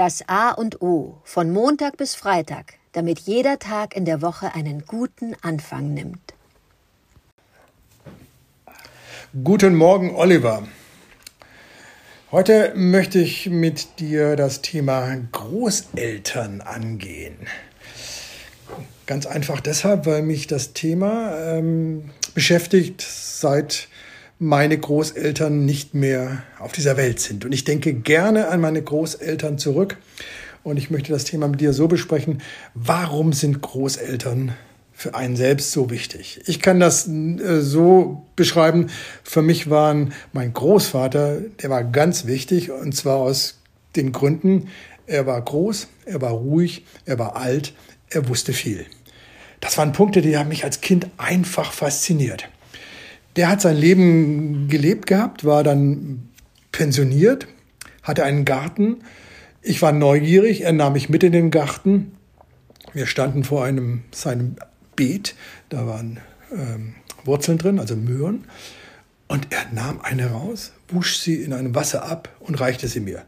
Das A und O von Montag bis Freitag, damit jeder Tag in der Woche einen guten Anfang nimmt. Guten Morgen, Oliver. Heute möchte ich mit dir das Thema Großeltern angehen. Ganz einfach deshalb, weil mich das Thema ähm, beschäftigt, seit meine Großeltern nicht mehr auf dieser Welt sind. Und ich denke gerne an meine Großeltern zurück. Und ich möchte das Thema mit dir so besprechen. Warum sind Großeltern für einen selbst so wichtig? Ich kann das äh, so beschreiben. Für mich waren mein Großvater, der war ganz wichtig. Und zwar aus den Gründen, er war groß, er war ruhig, er war alt, er wusste viel. Das waren Punkte, die haben mich als Kind einfach fasziniert. Der hat sein Leben gelebt gehabt, war dann pensioniert, hatte einen Garten. Ich war neugierig, er nahm mich mit in den Garten. Wir standen vor einem seinem Beet, da waren ähm, Wurzeln drin, also Möhren. Und er nahm eine raus, wusch sie in einem Wasser ab und reichte sie mir.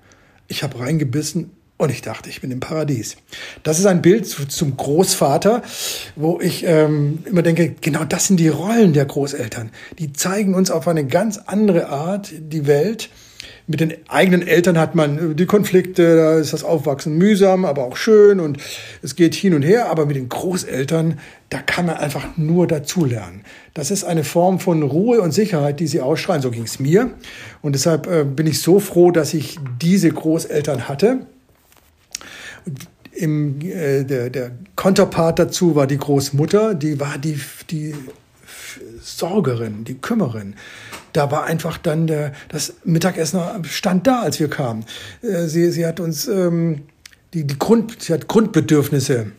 Ich habe reingebissen und ich dachte, ich bin im Paradies. Das ist ein Bild zum Großvater, wo ich ähm, immer denke, genau das sind die Rollen der Großeltern. Die zeigen uns auf eine ganz andere Art die Welt. Mit den eigenen Eltern hat man die Konflikte, da ist das Aufwachsen mühsam, aber auch schön und es geht hin und her. Aber mit den Großeltern, da kann man einfach nur dazulernen. Das ist eine Form von Ruhe und Sicherheit, die sie ausstrahlen. So ging es mir. Und deshalb äh, bin ich so froh, dass ich diese Großeltern hatte. Im, äh, der, der Konterpart dazu war die Großmutter, die war die, die Sorgerin, die Kümmerin. Da war einfach dann der, das Mittagessen stand da, als wir kamen. Äh, sie, sie hat uns ähm, die, die Grund, sie hat Grundbedürfnisse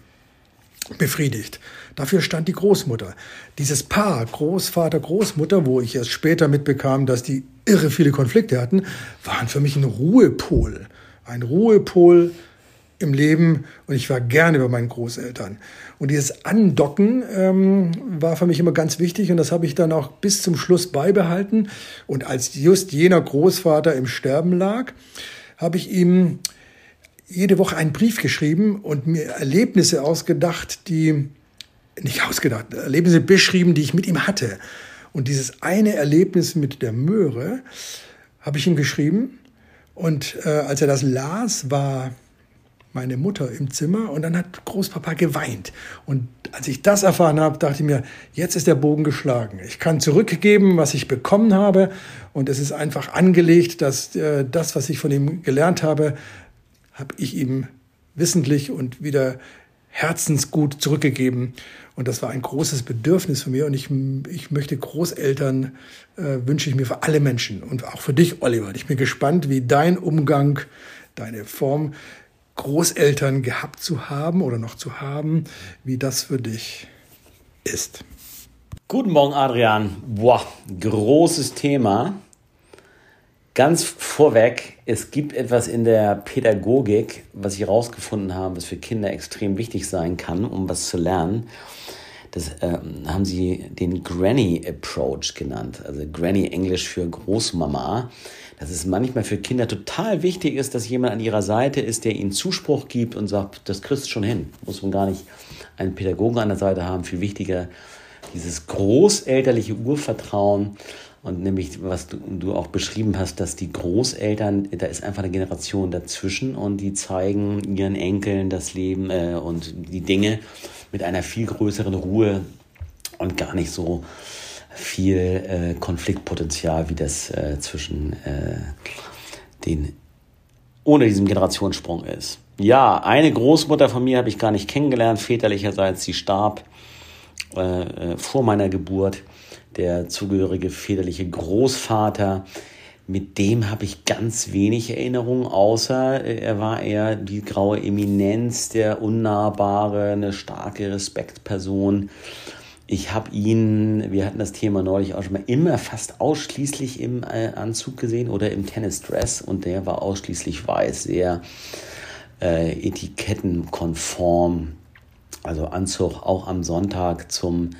befriedigt. Dafür stand die Großmutter. Dieses Paar, Großvater, Großmutter, wo ich erst später mitbekam, dass die irre viele Konflikte hatten, waren für mich ein Ruhepol. Ein Ruhepol im Leben und ich war gerne bei meinen Großeltern. Und dieses Andocken ähm, war für mich immer ganz wichtig und das habe ich dann auch bis zum Schluss beibehalten. Und als just jener Großvater im Sterben lag, habe ich ihm jede Woche einen Brief geschrieben und mir Erlebnisse ausgedacht, die nicht ausgedacht, Erlebnisse beschrieben, die ich mit ihm hatte. Und dieses eine Erlebnis mit der Möhre habe ich ihm geschrieben. Und äh, als er das las, war meine Mutter im Zimmer und dann hat Großpapa geweint. Und als ich das erfahren habe, dachte ich mir, jetzt ist der Bogen geschlagen. Ich kann zurückgeben, was ich bekommen habe und es ist einfach angelegt, dass äh, das, was ich von ihm gelernt habe, habe ich ihm wissentlich und wieder herzensgut zurückgegeben. Und das war ein großes Bedürfnis von mir. Und ich, ich möchte Großeltern, äh, wünsche ich mir für alle Menschen und auch für dich, Oliver. Ich bin gespannt, wie dein Umgang, deine Form Großeltern gehabt zu haben oder noch zu haben, wie das für dich ist. Guten Morgen, Adrian. Boah, großes Thema. Ganz vorweg, es gibt etwas in der Pädagogik, was ich herausgefunden habe, was für Kinder extrem wichtig sein kann, um was zu lernen. Das äh, haben sie den Granny Approach genannt. Also Granny Englisch für Großmama dass es manchmal für Kinder total wichtig ist, dass jemand an ihrer Seite ist, der ihnen Zuspruch gibt und sagt, das kriegst du schon hin. Muss man gar nicht einen Pädagogen an der Seite haben. Viel wichtiger dieses großelterliche Urvertrauen und nämlich, was du, du auch beschrieben hast, dass die Großeltern, da ist einfach eine Generation dazwischen und die zeigen ihren Enkeln das Leben äh, und die Dinge mit einer viel größeren Ruhe und gar nicht so viel äh, Konfliktpotenzial, wie das äh, zwischen äh, den ohne diesen Generationssprung ist. Ja, eine Großmutter von mir habe ich gar nicht kennengelernt, väterlicherseits, sie starb äh, äh, vor meiner Geburt. Der zugehörige väterliche Großvater, mit dem habe ich ganz wenig Erinnerungen, außer äh, er war eher die graue Eminenz, der unnahbare, eine starke Respektperson. Ich habe ihn, wir hatten das Thema neulich auch schon mal, immer fast ausschließlich im äh, Anzug gesehen oder im Tennisdress und der war ausschließlich weiß, sehr äh, etikettenkonform. Also Anzug auch am Sonntag zum,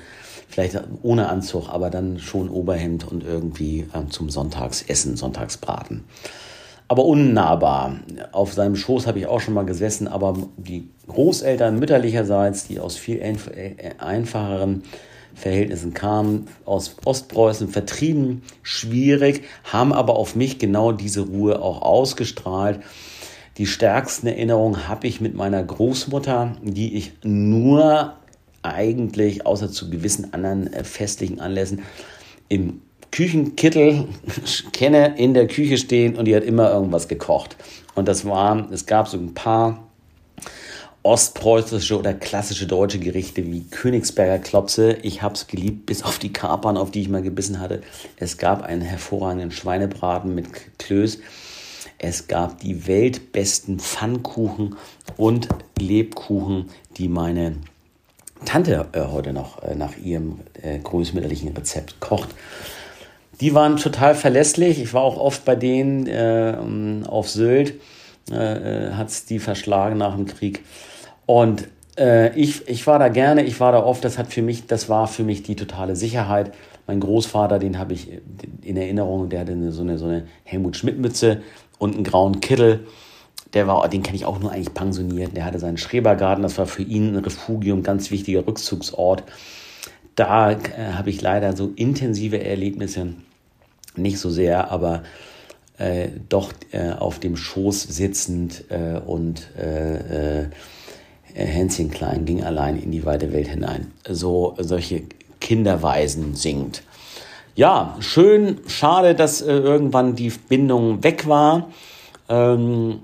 vielleicht ohne Anzug, aber dann schon Oberhemd und irgendwie äh, zum Sonntagsessen, Sonntagsbraten. aber unnahbar. Auf seinem Schoß habe ich auch schon mal gesessen, aber die Großeltern mütterlicherseits, die aus viel einfacheren Verhältnissen kamen, aus Ostpreußen vertrieben, schwierig, haben aber auf mich genau diese Ruhe auch ausgestrahlt. Die stärksten Erinnerungen habe ich mit meiner Großmutter, die ich nur eigentlich, außer zu gewissen anderen äh, festlichen Anlässen, im Küchenkittel kenne, in der Küche stehen und die hat immer irgendwas gekocht. Und das war, es gab so ein paar ostpreußische oder klassische deutsche Gerichte wie Königsberger Klopse. Ich habe es geliebt, bis auf die Kapern, auf die ich mal gebissen hatte. Es gab einen hervorragenden Schweinebraten mit Klöß. Es gab die weltbesten Pfannkuchen und Lebkuchen, die meine Tante äh, heute noch äh, nach ihrem äh, großmütterlichen Rezept kocht. Die waren total verlässlich. Ich war auch oft bei denen äh, auf Sylt. Äh, äh hat es die verschlagen nach dem Krieg. Und äh, ich, ich war da gerne, ich war da oft. Das hat für mich, das war für mich die totale Sicherheit. Mein Großvater, den habe ich in Erinnerung, der hatte so eine, so eine Helmut Schmidt-Mütze und einen grauen Kittel. Der war, den kenne ich auch nur eigentlich pensioniert. Der hatte seinen Schrebergarten, das war für ihn ein Refugium, ganz wichtiger Rückzugsort. Da äh, habe ich leider so intensive Erlebnisse, nicht so sehr, aber äh, doch äh, auf dem Schoß sitzend äh, und äh, äh, Hänschen Klein ging allein in die weite Welt hinein. So solche Kinderweisen singt. Ja, schön, schade, dass irgendwann die Bindung weg war. Ähm,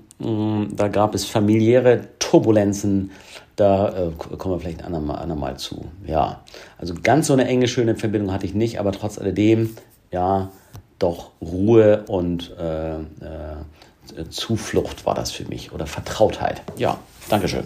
da gab es familiäre Turbulenzen da äh, kommen wir vielleicht ein andermal, andermal zu. Ja, also ganz so eine enge, schöne Verbindung hatte ich nicht, aber trotz alledem, ja, doch Ruhe und äh, äh, Zuflucht war das für mich oder Vertrautheit. Ja, Dankeschön.